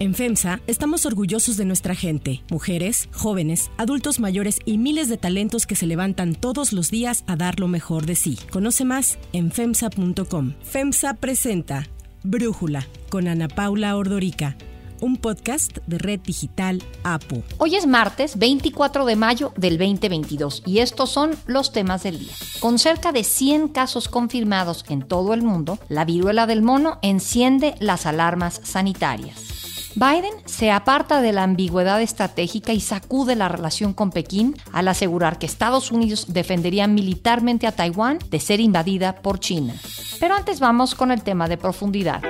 En FEMSA estamos orgullosos de nuestra gente, mujeres, jóvenes, adultos mayores y miles de talentos que se levantan todos los días a dar lo mejor de sí. Conoce más en FEMSA.com. FEMSA presenta Brújula con Ana Paula Ordorica un podcast de Red Digital APO. Hoy es martes 24 de mayo del 2022 y estos son los temas del día. Con cerca de 100 casos confirmados en todo el mundo, la viruela del mono enciende las alarmas sanitarias. Biden se aparta de la ambigüedad estratégica y sacude la relación con Pekín al asegurar que Estados Unidos defendería militarmente a Taiwán de ser invadida por China. Pero antes vamos con el tema de profundidad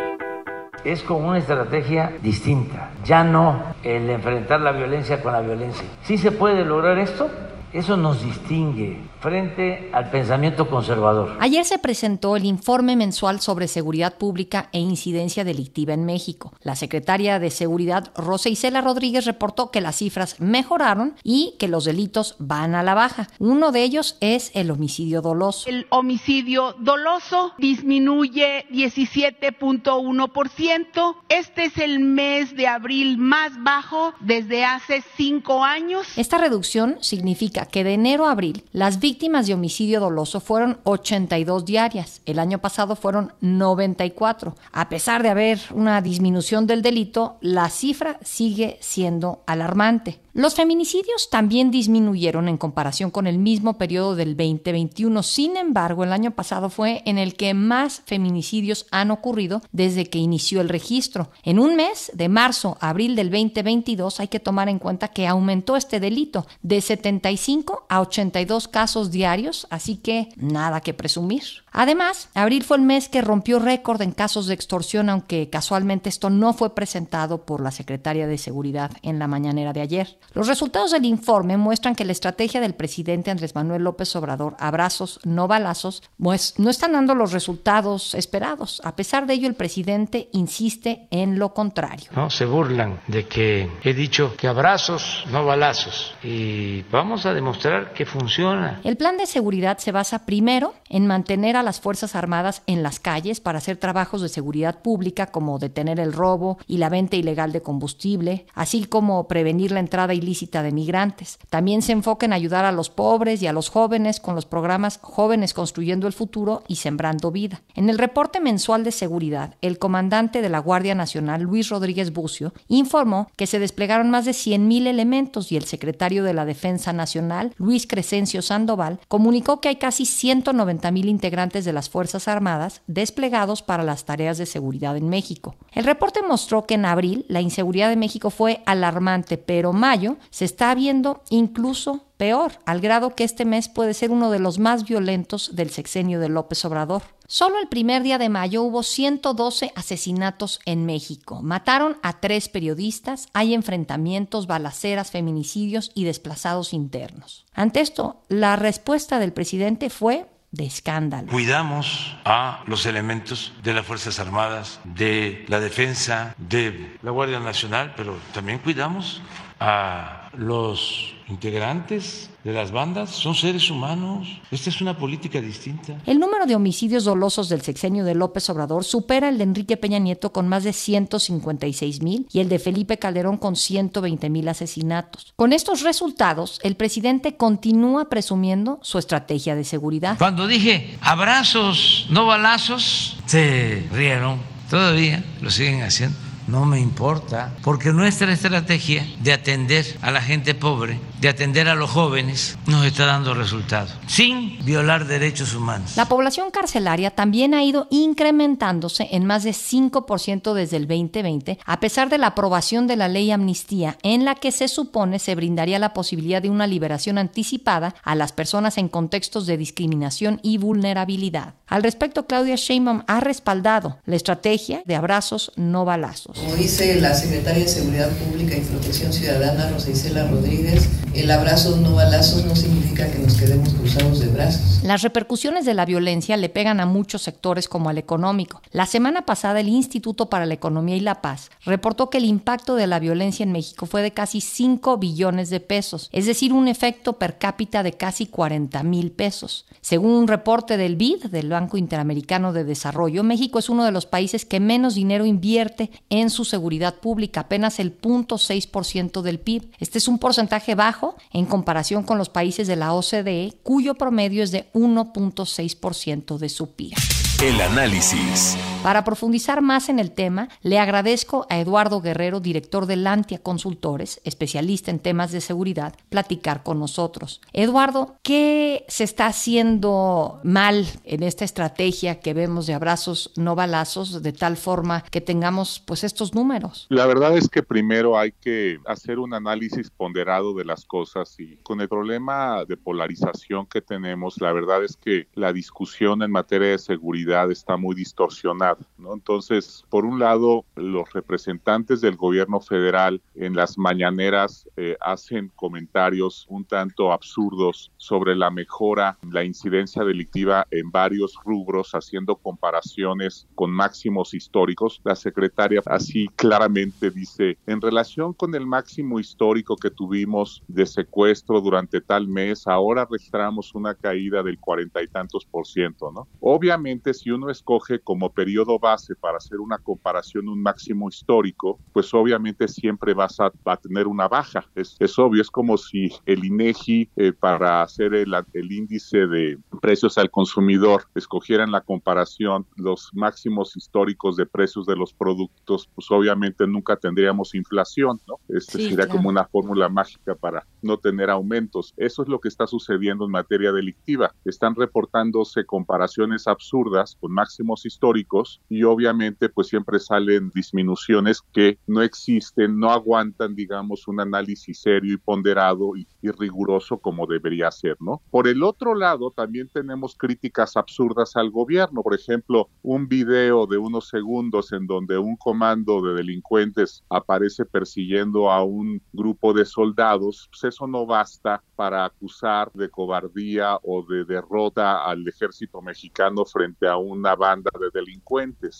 es con una estrategia distinta, ya no el enfrentar la violencia con la violencia. ¿Sí se puede lograr esto? Eso nos distingue frente al pensamiento conservador. Ayer se presentó el informe mensual sobre seguridad pública e incidencia delictiva en México. La secretaria de Seguridad, Rosa Isela Rodríguez, reportó que las cifras mejoraron y que los delitos van a la baja. Uno de ellos es el homicidio doloso. El homicidio doloso disminuye 17.1%. Este es el mes de abril más bajo desde hace cinco años. Esta reducción significa que de enero a abril las víctimas víctimas de homicidio doloso fueron 82 diarias. El año pasado fueron 94. A pesar de haber una disminución del delito, la cifra sigue siendo alarmante. Los feminicidios también disminuyeron en comparación con el mismo periodo del 2021. Sin embargo, el año pasado fue en el que más feminicidios han ocurrido desde que inició el registro. En un mes, de marzo a abril del 2022, hay que tomar en cuenta que aumentó este delito de 75 a 82 casos diarios, así que nada que presumir. Además, abril fue el mes que rompió récord en casos de extorsión, aunque casualmente esto no fue presentado por la secretaria de Seguridad en la mañanera de ayer. Los resultados del informe muestran que la estrategia del presidente Andrés Manuel López Obrador, abrazos, no balazos, pues no están dando los resultados esperados. A pesar de ello, el presidente insiste en lo contrario. No, se burlan de que he dicho que abrazos, no balazos. Y vamos a demostrar que funciona. El plan de seguridad se basa primero en mantener a las Fuerzas Armadas en las calles para hacer trabajos de seguridad pública como detener el robo y la venta ilegal de combustible, así como prevenir la entrada ilícita de migrantes. También se enfoca en ayudar a los pobres y a los jóvenes con los programas Jóvenes Construyendo el Futuro y Sembrando Vida. En el reporte mensual de seguridad, el comandante de la Guardia Nacional, Luis Rodríguez Bucio, informó que se desplegaron más de 100.000 elementos y el secretario de la Defensa Nacional, Luis Crescencio Sandoval, comunicó que hay casi 190.000 integrantes de las Fuerzas Armadas desplegados para las tareas de seguridad en México. El reporte mostró que en abril la inseguridad de México fue alarmante, pero mayo se está viendo incluso peor, al grado que este mes puede ser uno de los más violentos del sexenio de López Obrador. Solo el primer día de mayo hubo 112 asesinatos en México. Mataron a tres periodistas, hay enfrentamientos, balaceras, feminicidios y desplazados internos. Ante esto, la respuesta del presidente fue de escándalo. Cuidamos a los elementos de las Fuerzas Armadas, de la defensa, de la Guardia Nacional, pero también cuidamos a los integrantes de las bandas son seres humanos. Esta es una política distinta. El número de homicidios dolosos del sexenio de López Obrador supera el de Enrique Peña Nieto con más de 156 mil y el de Felipe Calderón con 120 mil asesinatos. Con estos resultados, el presidente continúa presumiendo su estrategia de seguridad. Cuando dije abrazos, no balazos, se rieron. Todavía lo siguen haciendo no me importa, porque nuestra estrategia de atender a la gente pobre, de atender a los jóvenes, nos está dando resultados, sin violar derechos humanos. La población carcelaria también ha ido incrementándose en más de 5% desde el 2020, a pesar de la aprobación de la ley amnistía, en la que se supone se brindaría la posibilidad de una liberación anticipada a las personas en contextos de discriminación y vulnerabilidad. Al respecto, Claudia Sheinbaum ha respaldado la estrategia de abrazos no balazos. Como dice la secretaria de Seguridad Pública y Protección Ciudadana, Rosa Isela Rodríguez, el abrazo no balazos no significa que nos quedemos cruzados de brazos. Las repercusiones de la violencia le pegan a muchos sectores como al económico. La semana pasada el Instituto para la Economía y la Paz reportó que el impacto de la violencia en México fue de casi 5 billones de pesos, es decir, un efecto per cápita de casi 40 mil pesos. Según un reporte del BID, del Banco Interamericano de Desarrollo, México es uno de los países que menos dinero invierte en su seguridad pública, apenas el 0.6% del PIB. Este es un porcentaje bajo en comparación con los países de la OCDE, cuyo promedio es de 1.6% de su PIB. El análisis. Para profundizar más en el tema, le agradezco a Eduardo Guerrero, director de Lantia Consultores, especialista en temas de seguridad, platicar con nosotros. Eduardo, ¿qué se está haciendo mal en esta estrategia que vemos de abrazos no balazos de tal forma que tengamos pues estos números? La verdad es que primero hay que hacer un análisis ponderado de las cosas y con el problema de polarización que tenemos, la verdad es que la discusión en materia de seguridad está muy distorsionada ¿no? Entonces, por un lado, los representantes del gobierno federal en las mañaneras eh, hacen comentarios un tanto absurdos sobre la mejora, la incidencia delictiva en varios rubros, haciendo comparaciones con máximos históricos. La secretaria así claramente dice, en relación con el máximo histórico que tuvimos de secuestro durante tal mes, ahora registramos una caída del cuarenta y tantos por ciento, ¿no? Obviamente, si uno escoge como periodo base para hacer una comparación, un máximo histórico, pues obviamente siempre vas a, tener una baja. Es, obvio, es como si el INEGI eh, para hacer el, el, índice de precios al consumidor escogieran la comparación los máximos históricos de precios de los productos, pues obviamente nunca tendríamos inflación, ¿no? Este sería como una fórmula mágica para no tener aumentos. Eso es lo que está sucediendo en materia delictiva. Están reportándose comparaciones absurdas con máximos históricos y obviamente pues siempre salen disminuciones que no existen, no aguantan digamos un análisis serio y ponderado y, riguroso como debería ser, ¿no? Por el otro lado también tenemos críticas absurdas al gobierno, por ejemplo, un video de unos segundos en donde un comando de delincuentes aparece persiguiendo a un grupo de soldados, pues eso no basta para acusar de cobardía o de derrota al ejército mexicano frente a una banda de delincuentes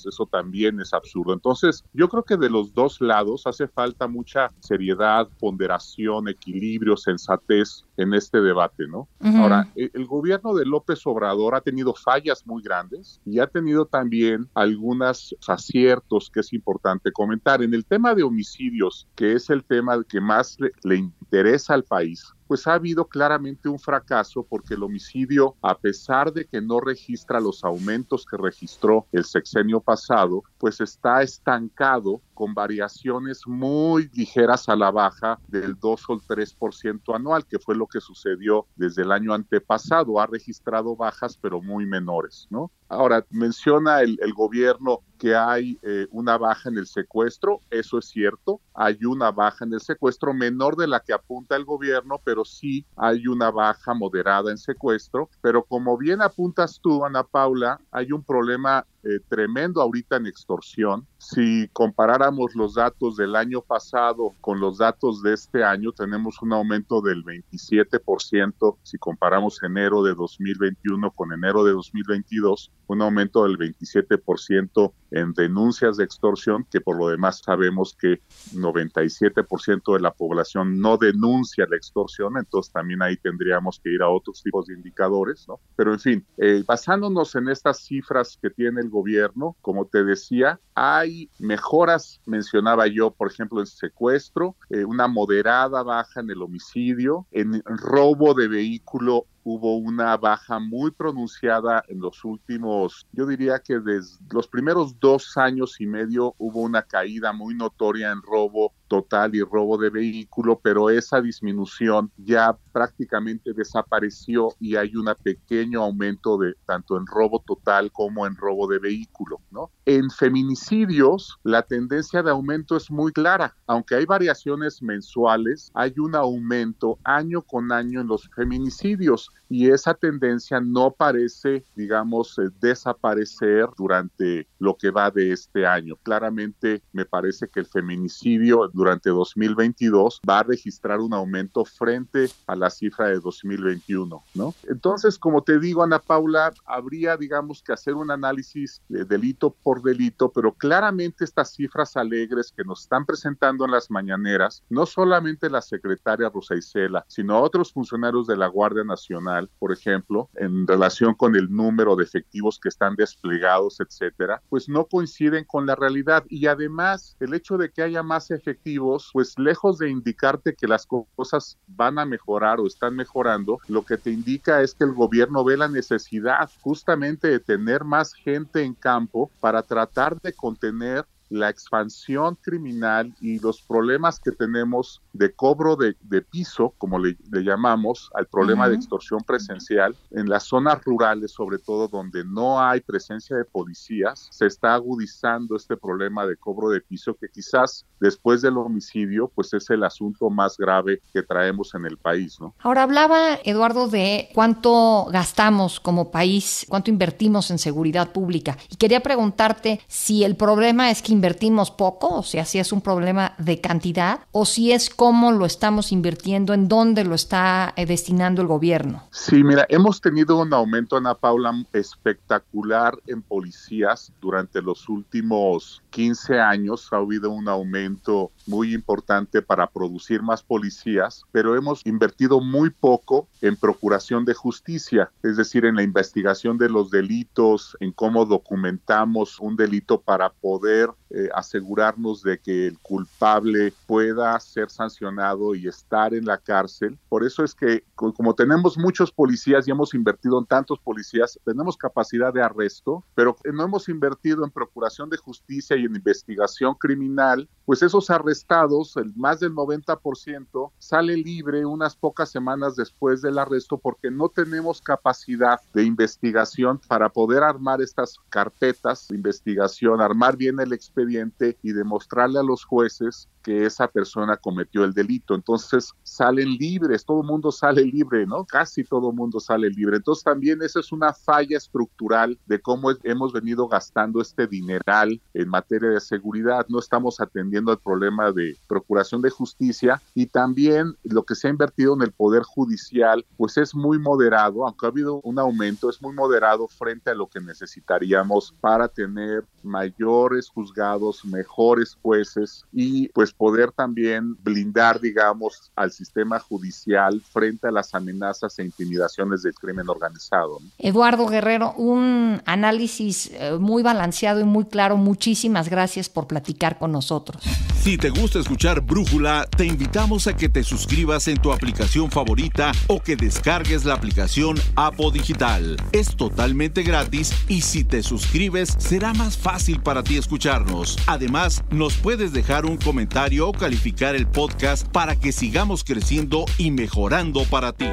eso también es absurdo. Entonces, yo creo que de los dos lados hace falta mucha seriedad, ponderación, equilibrio, sensatez en este debate, ¿no? Ahora, el, el, gobierno de López Obrador ha tenido fallas muy grandes y ha tenido también algunos aciertos que es importante comentar. En el tema de homicidios, que es el tema que más le interesa al país, pues ha habido claramente un fracaso porque el homicidio, a pesar de que no registra los aumentos que registró el sexenio pasado, pues está estancado con variaciones muy ligeras a la baja del 2 o el 3% anual, que fue lo que sucedió desde el año antepasado. Ha registrado bajas, pero muy menores, ¿no? Ahora, menciona el, gobierno que hay eh, una baja en el secuestro, eso es cierto, hay una baja en el secuestro menor de la que apunta el gobierno, pero sí hay una baja moderada en secuestro, pero como bien apuntas tú, Ana Paula, hay un problema eh, tremendo ahorita en extorsión. Si comparáramos los datos del año pasado con los datos de este año, tenemos un aumento del 27%. Si comparamos enero de 2021 con enero de 2022, un aumento del 27% en denuncias de extorsión, que por lo demás sabemos que 97% de la población no denuncia la extorsión, entonces también ahí tendríamos que ir a otros tipos de indicadores, ¿no? Pero en fin, eh, basándonos en estas cifras que tiene el gobierno, como te decía, hay mejoras, mencionaba yo, por ejemplo, en secuestro, eh, una moderada baja en el homicidio, en robo de vehículo hubo una baja muy pronunciada en los últimos, yo diría que desde los primeros dos años y medio hubo una caída muy notoria en robo total y robo de vehículo, pero esa disminución ya prácticamente desapareció y hay un pequeño aumento de tanto en robo total como en robo de vehículo, ¿no? En feminicidios la tendencia de aumento es muy clara, aunque hay variaciones mensuales, hay un aumento año con año en los feminicidios y esa tendencia no parece, digamos, eh, desaparecer durante lo que va de este año. Claramente me parece que el feminicidio durante 2022 va a registrar un aumento frente a la cifra de 2021, ¿no? Entonces, como te digo, Ana Paula, habría, digamos, que hacer un análisis de delito por delito, pero claramente estas cifras alegres que nos están presentando en las mañaneras, no solamente la secretaria Rosa Isela, sino otros funcionarios de la Guardia Nacional, por ejemplo, en relación con el número de efectivos que están desplegados, etcétera, pues no coinciden con la realidad. Y además, el hecho de que haya más efectivos, pues lejos de indicarte que las cosas van a mejorar o están mejorando, lo que te indica es que el gobierno ve la necesidad justamente de tener más gente en campo para tratar de contener la expansión criminal y los problemas que tenemos de cobro de, piso, como le, llamamos, al problema de extorsión presencial, en las zonas rurales, sobre todo donde no hay presencia de policías, se está agudizando este problema de cobro de piso que quizás después del homicidio, pues es el asunto más grave que traemos en el país, ¿no? Ahora hablaba Eduardo de cuánto gastamos como país, cuánto invertimos en seguridad pública y quería preguntarte si el problema es que invertimos poco, o sea, si es un problema de cantidad, o si es cómo lo estamos invirtiendo, en dónde lo está eh, destinando el gobierno. Sí, mira, hemos tenido un aumento, Ana Paula, espectacular en policías durante los últimos 15 años. Ha habido un aumento muy importante para producir más policías, pero hemos invertido muy poco en procuración de justicia, es decir, en la investigación de los delitos, en cómo documentamos un delito para poder eh, asegurarnos de que el culpable pueda ser sancionado y estar en la cárcel. Por eso es que como tenemos muchos policías y hemos invertido en tantos policías, tenemos capacidad de arresto, pero no hemos invertido en procuración de justicia y en investigación criminal, pues esos arrestados, el más del 90%, sale libre unas pocas semanas después del arresto porque no tenemos capacidad de investigación para poder armar estas carpetas de investigación, armar bien el expediente y demostrarle a los jueces que esa persona cometió el delito. Entonces salen libres, todo el mundo sale libre, ¿no? Casi todo el mundo sale libre. Entonces también esa es una falla estructural de cómo hemos venido gastando este dineral en materia de seguridad. No estamos atendiendo al problema de procuración de justicia y también lo que se ha invertido en el poder judicial, pues es muy moderado, aunque ha habido un aumento, es muy moderado frente a lo que necesitaríamos para tener mayores juzgados, mejores jueces y pues pues, poder también blindar, digamos, al sistema judicial frente a las amenazas e intimidaciones del crimen organizado. Eduardo Guerrero, un análisis eh, muy balanceado y muy claro. Muchísimas gracias por platicar con nosotros. Si te gusta escuchar Brújula, te invitamos a que te suscribas en tu aplicación favorita o que descargues la aplicación Apo Digital. Es totalmente gratis y si te suscribes será más fácil para ti escucharnos. Además, nos puedes dejar un comentario o calificar el podcast para que sigamos creciendo y mejorando para ti.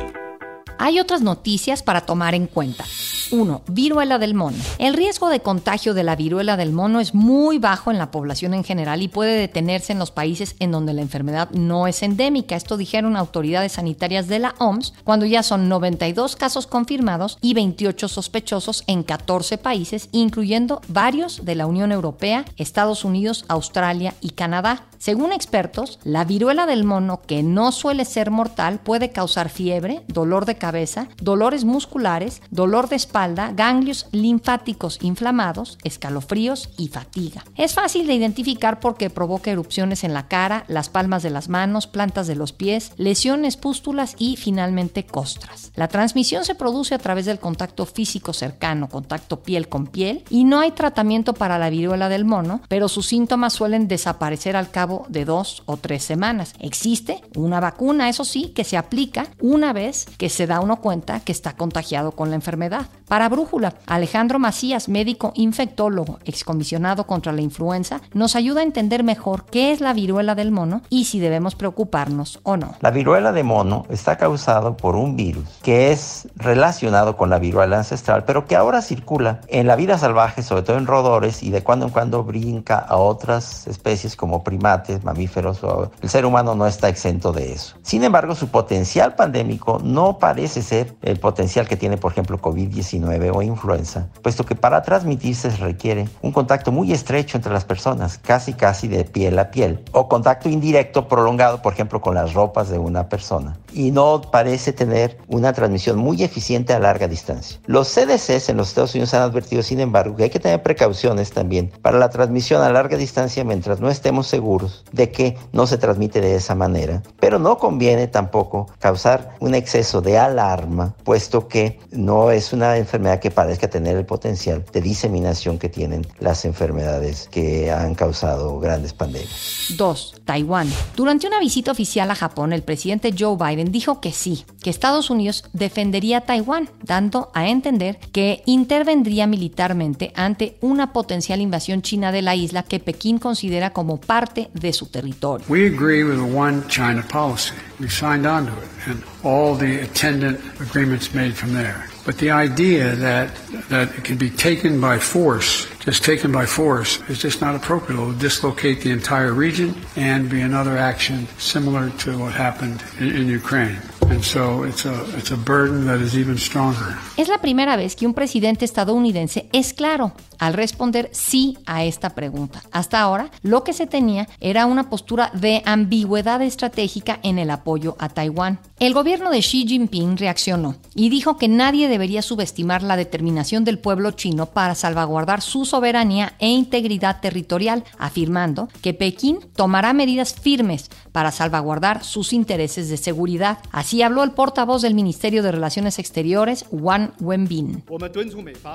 Hay otras noticias para tomar en cuenta. 1. Viruela del mono. El riesgo de contagio de la viruela del mono es muy bajo en la población en general y puede detenerse en los países en donde la enfermedad no es endémica. Esto dijeron autoridades sanitarias de la OMS cuando ya son 92 casos confirmados y 28 sospechosos en 14 países, incluyendo varios de la Unión Europea, Estados Unidos, Australia y Canadá. Según expertos, la viruela del mono, que no suele ser mortal, puede causar fiebre, dolor de cabeza, dolores musculares, dolor de espalda, ganglios linfáticos inflamados, escalofríos y fatiga. Es fácil de identificar porque provoca erupciones en la cara, las palmas de las manos, plantas de los pies, lesiones, pústulas y finalmente costras. La transmisión se produce a través del contacto físico cercano, contacto piel con piel, y no hay tratamiento para la viruela del mono, pero sus síntomas suelen desaparecer al cabo de dos o tres semanas. Existe una vacuna, eso sí, que se aplica una vez que se da uno cuenta que está contagiado con la enfermedad. Para Brújula, Alejandro Macías, médico infectólogo, excomisionado contra la influenza, nos ayuda a entender mejor qué es la viruela del mono y si debemos preocuparnos o no. La viruela de mono está causado por un virus que es relacionado con la viruela ancestral, pero que ahora circula en la vida salvaje, sobre todo en roedores, y de cuando en cuando brinca a otras especies como primates, mamíferos. El ser humano no está exento de eso. Sin embargo, su potencial pandémico no parece ser el potencial que tiene, por ejemplo, COVID-19 o influenza, puesto que para transmitirse se requiere un contacto muy estrecho entre las personas, casi casi de piel a piel, o contacto indirecto prolongado, por ejemplo, con las ropas de una persona. Y no parece tener una transmisión muy eficiente a larga distancia. Los CDCs en los Estados Unidos han advertido, sin embargo, que hay que tener precauciones también para la transmisión a larga distancia mientras no estemos seguros de que no se transmite de esa manera. Pero no conviene tampoco causar un exceso de alarma, puesto que no es una enfermedad que parezca tener el potencial de diseminación que tienen las enfermedades que han causado grandes pandemias. 2. Taiwán. Durante una visita oficial a Japón, el presidente Joe Biden dijo que sí, que Estados Unidos defendería a Taiwán, dando a entender que intervendría militarmente ante una potencial invasión china de la isla que Pekín considera como parte de su territorio. We agree with the one China policy. We signed on to it and all the attendant agreements made from there. But the idea that that it can be taken by force, just taken by force, is just not appropriate. It will dislocate the entire region and be another action similar to what happened in, in Ukraine. And so it's a, it's a burden that is even stronger. Es la primera vez que un presidente estadounidense es claro al responder sí a esta pregunta. Hasta ahora, lo que se tenía era una postura de ambigüedad estratégica en el apoyo a Taiwán. El gobierno de Xi Jinping reaccionó y dijo que nadie debería subestimar la determinación del pueblo chino para salvaguardar su soberanía e integridad territorial, afirmando que Pekín tomará medidas firmes para salvaguardar sus intereses de seguridad. Así habló el portavoz del Ministerio de Relaciones Exteriores, Wang Wenbin.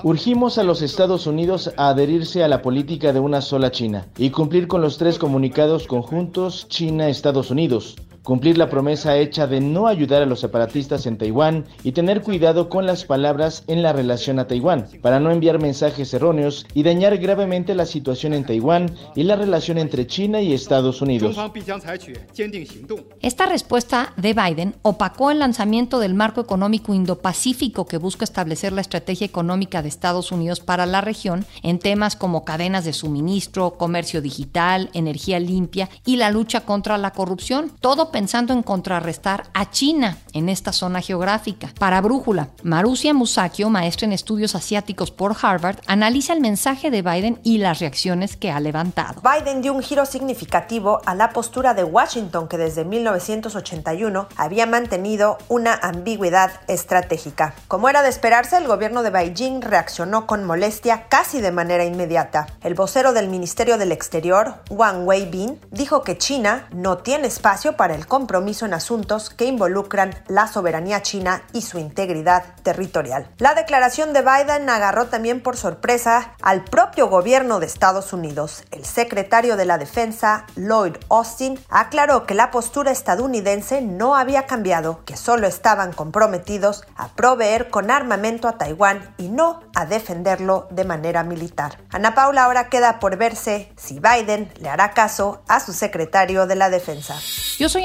Urgimos a los Estados Unidos a adherirse a la política de una sola China y cumplir con los tres comunicados conjuntos China-Estados Unidos cumplir la promesa hecha de no ayudar a los separatistas en Taiwán y tener cuidado con las palabras en la relación a Taiwán, para no enviar mensajes erróneos y dañar gravemente la situación en Taiwán y la relación entre China y Estados Unidos. Esta respuesta de Biden opacó el lanzamiento del marco económico Indo-Pacífico que busca establecer la estrategia económica de Estados Unidos para la región en temas como cadenas de suministro, comercio digital, energía limpia y la lucha contra la corrupción. Todo pensando en contrarrestar a China en esta zona geográfica. Para Brújula, Marusia Musakio, maestra en estudios asiáticos por Harvard, analiza el mensaje de Biden y las reacciones que ha levantado. Biden dio un giro significativo a la postura de Washington que desde 1981 había mantenido una ambigüedad estratégica. Como era de esperarse, el gobierno de Beijing reaccionó con molestia casi de manera inmediata. El vocero del Ministerio del Exterior, Wang Weibin, dijo que China no tiene espacio para el compromiso en asuntos que involucran la soberanía china y su integridad territorial. La declaración de Biden agarró también por sorpresa al propio gobierno de Estados Unidos. El secretario de la Defensa, Lloyd Austin, aclaró que la postura estadounidense no había cambiado, que solo estaban comprometidos a proveer con armamento a Taiwán y no a defenderlo de manera militar. Ana Paula ahora queda por verse si Biden le hará caso a su secretario de la Defensa. Yo soy